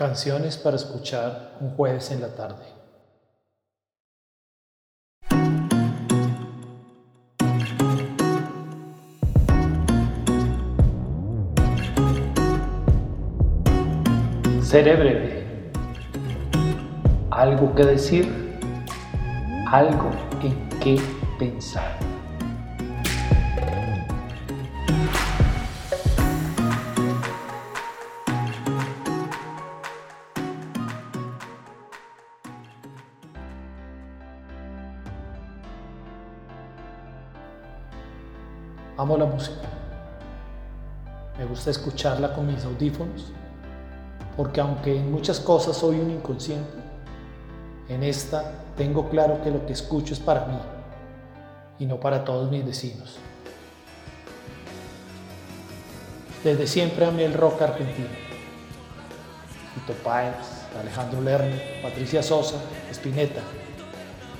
Canciones para escuchar un jueves en la tarde. Seré breve. Algo que decir, algo en qué pensar. Amo la música. Me gusta escucharla con mis audífonos, porque aunque en muchas cosas soy un inconsciente, en esta tengo claro que lo que escucho es para mí y no para todos mis vecinos. Desde siempre amé el rock argentino. Fito Páez, Alejandro Lerner, Patricia Sosa, Spinetta,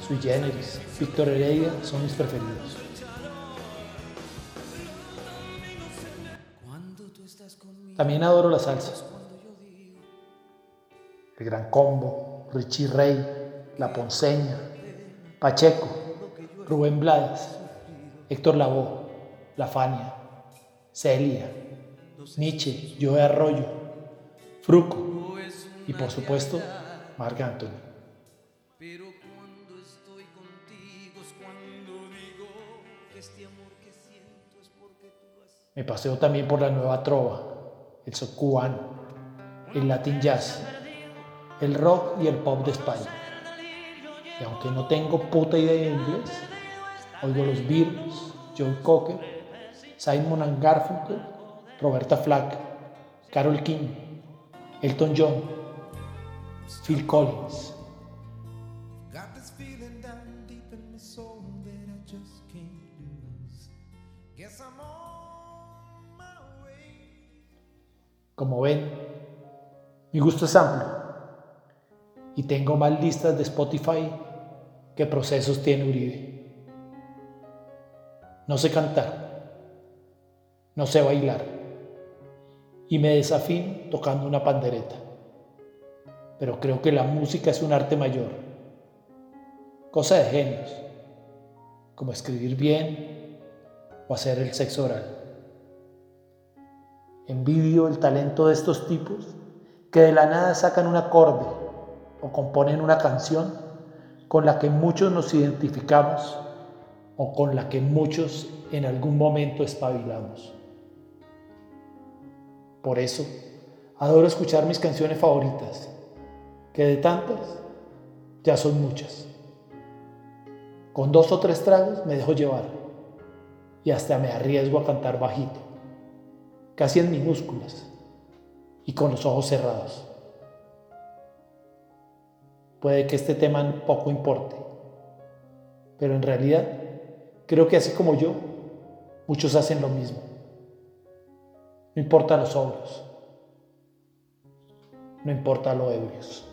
Sui Generis, Víctor Heredia son mis preferidos. También adoro la salsa. El Gran Combo, Richie Rey, La Ponceña, Pacheco, Rubén Blades, Héctor Lavoe, La Fania, Celia, Nietzsche, Joe Arroyo, Fruco y por supuesto Marc Anthony. Me paseo también por la nueva trova, el soul cubano, el latin jazz, el rock y el pop de España. Y aunque no tengo puta idea de inglés, oigo los Beatles, Joe Cocker, Simon Garfunkel, Roberta Flack, Carol King, Elton John, Phil Collins. Como ven, mi gusto es amplio y tengo más listas de Spotify que procesos tiene Uribe. No sé cantar, no sé bailar y me desafío tocando una pandereta. Pero creo que la música es un arte mayor, cosa de genios, como escribir bien o hacer el sexo oral. Envidio el talento de estos tipos que de la nada sacan un acorde o componen una canción con la que muchos nos identificamos o con la que muchos en algún momento espabilamos. Por eso, adoro escuchar mis canciones favoritas, que de tantas ya son muchas. Con dos o tres tragos me dejo llevar y hasta me arriesgo a cantar bajito casi en minúsculas y con los ojos cerrados. Puede que este tema poco importe, pero en realidad creo que así como yo, muchos hacen lo mismo. No importa los obros, no importa lo ebrios.